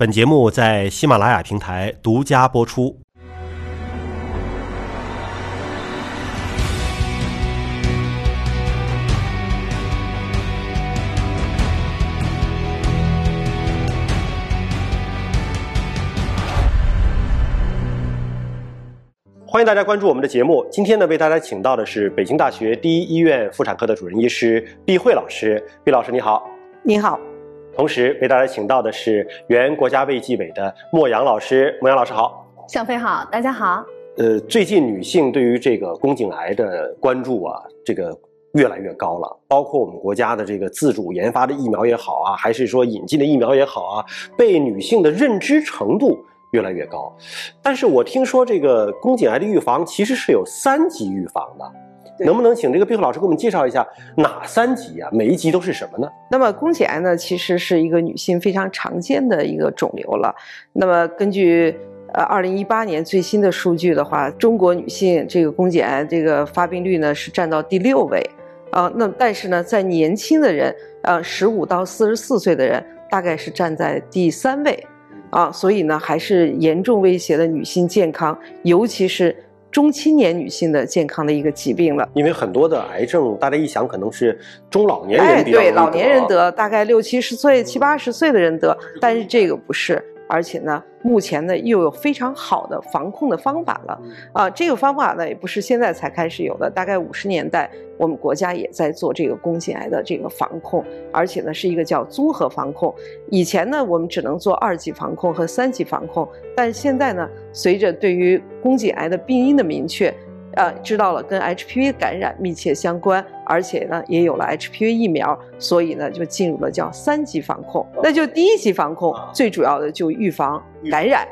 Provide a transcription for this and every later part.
本节目在喜马拉雅平台独家播出。欢迎大家关注我们的节目。今天呢，为大家请到的是北京大学第一医院妇产科的主任医师毕慧老师。毕老师你好，你好。同时为大家请到的是原国家卫计委的莫阳老师。莫阳老师好，向飞好，大家好。呃，最近女性对于这个宫颈癌的关注啊，这个越来越高了。包括我们国家的这个自主研发的疫苗也好啊，还是说引进的疫苗也好啊，被女性的认知程度。越来越高，但是我听说这个宫颈癌的预防其实是有三级预防的，能不能请这个毕慧老师给我们介绍一下哪三级啊？每一级都是什么呢？那么宫颈癌呢，其实是一个女性非常常见的一个肿瘤了。那么根据呃二零一八年最新的数据的话，中国女性这个宫颈癌这个发病率呢是占到第六位啊。那但是呢，在年轻的人，呃十五到四十四岁的人，大概是站在第三位。啊，所以呢，还是严重威胁了女性健康，尤其是中青年女性的健康的一个疾病了。因为很多的癌症，大家一想可能是中老年人比较对，老年人得，大概六七十岁、七八十岁的人得，但是这个不是。而且呢，目前呢又有非常好的防控的方法了啊！这个方法呢也不是现在才开始有的，大概五十年代我们国家也在做这个宫颈癌的这个防控，而且呢是一个叫综合防控。以前呢我们只能做二级防控和三级防控，但现在呢随着对于宫颈癌的病因的明确。呃，知道了，跟 HPV 感染密切相关，而且呢，也有了 HPV 疫苗，所以呢，就进入了叫三级防控。那就第一级防控，最主要的就预防感染，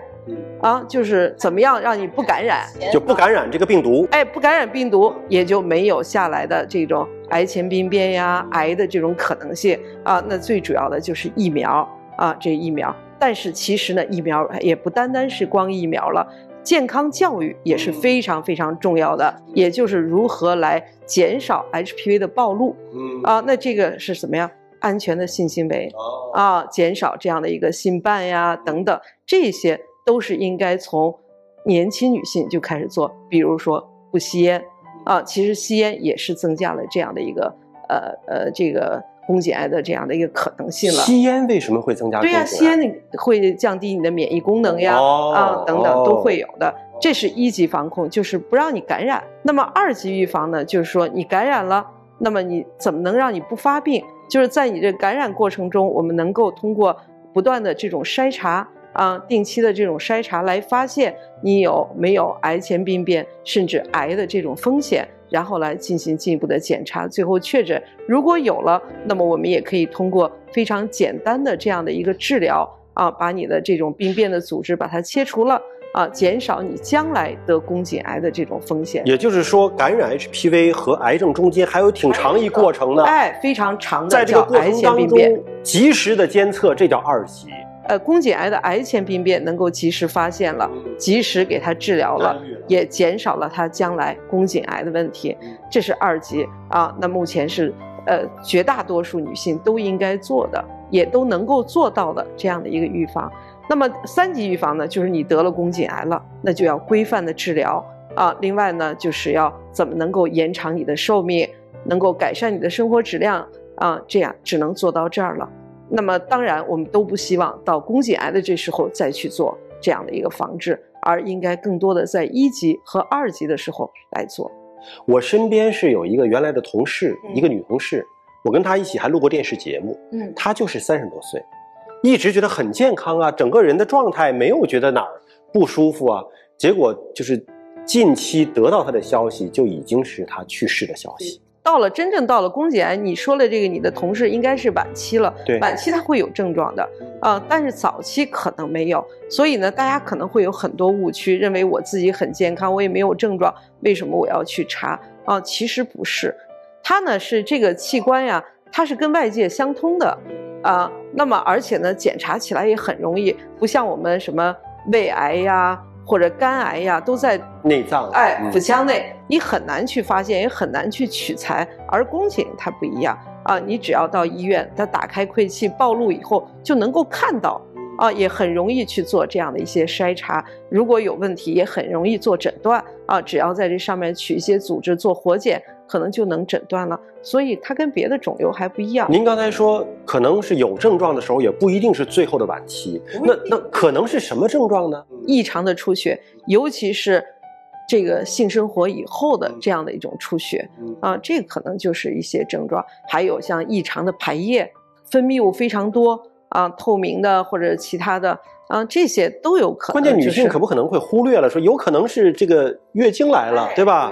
啊，就是怎么样让你不感染，就不感染这个病毒。哎，不感染病毒，也就没有下来的这种癌前病变呀、癌的这种可能性啊。那最主要的就是疫苗啊，这疫苗。但是其实呢，疫苗也不单单是光疫苗了。健康教育也是非常非常重要的，也就是如何来减少 HPV 的暴露。嗯啊，那这个是什么呀？安全的性行为啊，减少这样的一个性伴呀等等，这些都是应该从年轻女性就开始做。比如说不吸烟啊，其实吸烟也是增加了这样的一个呃呃这个。宫颈癌的这样的一个可能性了。吸烟为什么会增加？对呀，吸烟会降低你的免疫功能呀，啊等等都会有的。这是一级防控，就是不让你感染。那么二级预防呢，就是说你感染了，那么你怎么能让你不发病？就是在你这感染过程中，我们能够通过不断的这种筛查啊，定期的这种筛查来发现你有没有癌前病变，甚至癌的这种风险。然后来进行进一步的检查，最后确诊。如果有了，那么我们也可以通过非常简单的这样的一个治疗啊，把你的这种病变的组织把它切除了啊，减少你将来得宫颈癌的这种风险。也就是说，感染 HPV 和癌症中间还有挺长一过程呢。哎，非常长的，在这个过程当中，及时的监测，这叫二级。呃，宫颈癌的癌前病变能够及时发现了，及时给它治疗了，也减少了它将来宫颈癌的问题，这是二级啊。那目前是呃绝大多数女性都应该做的，也都能够做到的这样的一个预防。那么三级预防呢，就是你得了宫颈癌了，那就要规范的治疗啊。另外呢，就是要怎么能够延长你的寿命，能够改善你的生活质量啊，这样只能做到这儿了。那么当然，我们都不希望到宫颈癌的这时候再去做这样的一个防治，而应该更多的在一级和二级的时候来做。我身边是有一个原来的同事，一个女同事，我跟她一起还录过电视节目。嗯，她就是三十多岁，一直觉得很健康啊，整个人的状态没有觉得哪儿不舒服啊。结果就是近期得到她的消息，就已经是她去世的消息。到了真正到了宫颈癌，你说了这个，你的同事应该是晚期了。对，晚期他会有症状的啊，但是早期可能没有。所以呢，大家可能会有很多误区，认为我自己很健康，我也没有症状，为什么我要去查啊？其实不是，它呢是这个器官呀，它是跟外界相通的啊。那么而且呢，检查起来也很容易，不像我们什么胃癌呀。或者肝癌呀，都在内脏，哎，腹腔内，你很难去发现，也很难去取材。而宫颈它不一样啊，你只要到医院，它打开窥器暴露以后，就能够看到啊，也很容易去做这样的一些筛查。如果有问题，也很容易做诊断啊。只要在这上面取一些组织做活检，可能就能诊断了。所以它跟别的肿瘤还不一样。您刚才说可能是有症状的时候，也不一定是最后的晚期。那那可能是什么症状呢？异常的出血，尤其是这个性生活以后的这样的一种出血啊，这个可能就是一些症状。还有像异常的排液，分泌物非常多。啊，透明的或者其他的啊，这些都有可能。关键女性可不可能会忽略了，说有可能是这个月经来了，对吧？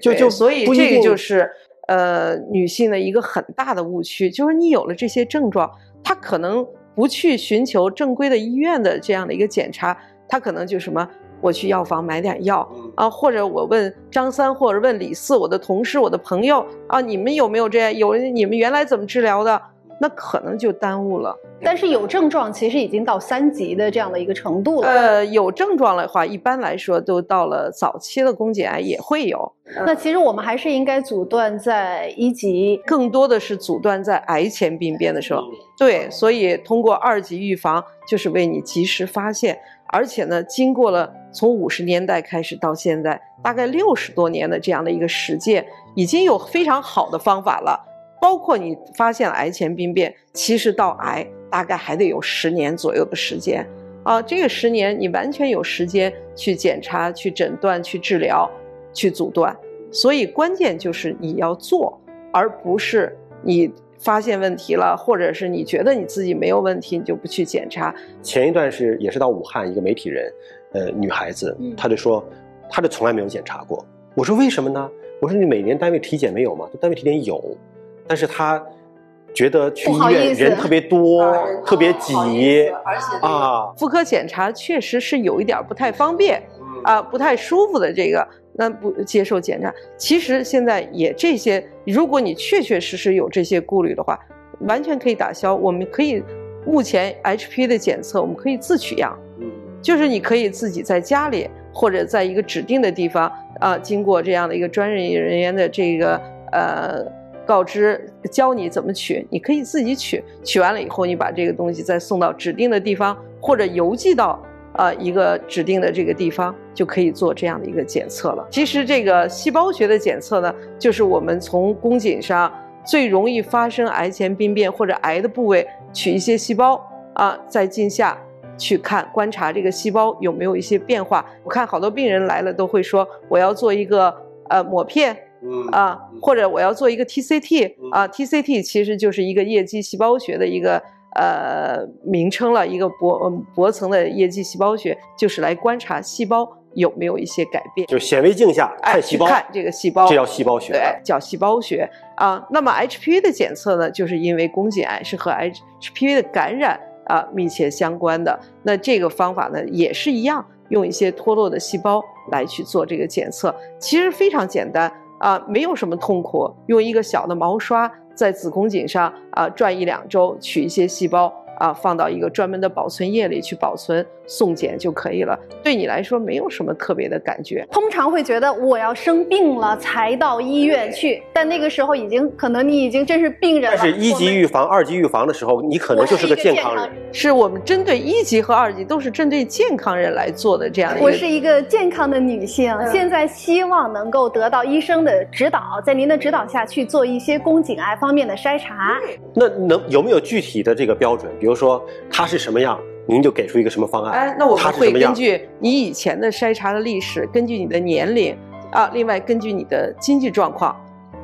就就所以这个就是呃女性的一个很大的误区，就是你有了这些症状，她可能不去寻求正规的医院的这样的一个检查，她可能就什么，我去药房买点药啊，或者我问张三或者问李四，我的同事、我的朋友啊，你们有没有这样？有你们原来怎么治疗的？那可能就耽误了。但是有症状，其实已经到三级的这样的一个程度了。呃，有症状的话，一般来说都到了早期的宫颈癌也会有。那其实我们还是应该阻断在一级，更多的是阻断在癌前病变的时候。对，所以通过二级预防，就是为你及时发现。而且呢，经过了从五十年代开始到现在，大概六十多年的这样的一个实践，已经有非常好的方法了。包括你发现了癌前病变，其实到癌大概还得有十年左右的时间啊。这个十年你完全有时间去检查、去诊断、去治疗、去阻断。所以关键就是你要做，而不是你发现问题了，或者是你觉得你自己没有问题，你就不去检查。前一段是也是到武汉一个媒体人，呃，女孩子，她就说，她就从来没有检查过。我说为什么呢？我说你每年单位体检没有吗？单位体检有。但是他觉得去医院人特别多，特别挤，而且啊，妇科检查确实是有一点不太方便，啊，不太舒服的这个，那不接受检查。其实现在也这些，如果你确确实实有这些顾虑的话，完全可以打消。我们可以目前 HPV 的检测，我们可以自取样，就是你可以自己在家里或者在一个指定的地方啊，经过这样的一个专业人员的这个呃。告知教你怎么取，你可以自己取，取完了以后，你把这个东西再送到指定的地方，或者邮寄到呃一个指定的这个地方，就可以做这样的一个检测了。其实这个细胞学的检测呢，就是我们从宫颈上最容易发生癌前病变或者癌的部位取一些细胞啊，在镜下去看观察这个细胞有没有一些变化。我看好多病人来了都会说，我要做一个呃抹片。啊，或者我要做一个 TCT 啊，TCT 其实就是一个液基细胞学的一个呃名称了，一个薄薄层的液基细胞学，就是来观察细胞有没有一些改变，就显微镜下看细胞，看这个细胞，这叫细胞学，对，叫细胞学啊。那么 HPV 的检测呢，就是因为宫颈癌是和 HPV 的感染啊密切相关的，那这个方法呢也是一样，用一些脱落的细胞来去做这个检测，其实非常简单。啊，没有什么痛苦，用一个小的毛刷在子宫颈上啊转一两周，取一些细胞。啊，放到一个专门的保存液里去保存送检就可以了。对你来说没有什么特别的感觉。通常会觉得我要生病了才到医院去，但那个时候已经可能你已经真是病人了。但是一级预防、二级预防的时候，你可能就是个健康人。是我们针对一级和二级都是针对健康人来做的这样的。我是一个健康的女性，现在希望能够得到医生的指导，在您的指导下去做一些宫颈癌方面的筛查。那能有没有具体的这个标准？比如说它是什么样，您就给出一个什么方案。哎，那我们会根据你以前的筛查的历史，根据你的年龄啊，另外根据你的经济状况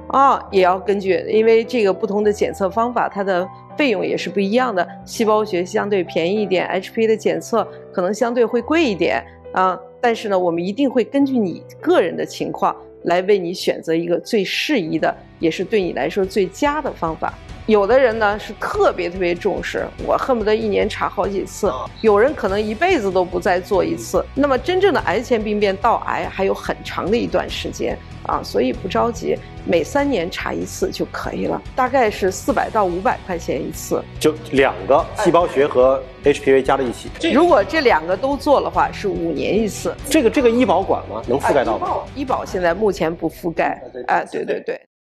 啊，也要根据，因为这个不同的检测方法，它的费用也是不一样的。细胞学相对便宜一点，HPV 的检测可能相对会贵一点啊。但是呢，我们一定会根据你个人的情况来为你选择一个最适宜的，也是对你来说最佳的方法。有的人呢是特别特别重视，我恨不得一年查好几次。有人可能一辈子都不再做一次。那么真正的癌前病变到癌还有很长的一段时间啊，所以不着急，每三年查一次就可以了，大概是四百到五百块钱一次。就两个细胞学和 HPV 加在一起。如果这两个都做的话，是五年一次。这个这个医保管吗？能覆盖到吗？医保现在目前不覆盖。哎，对对对。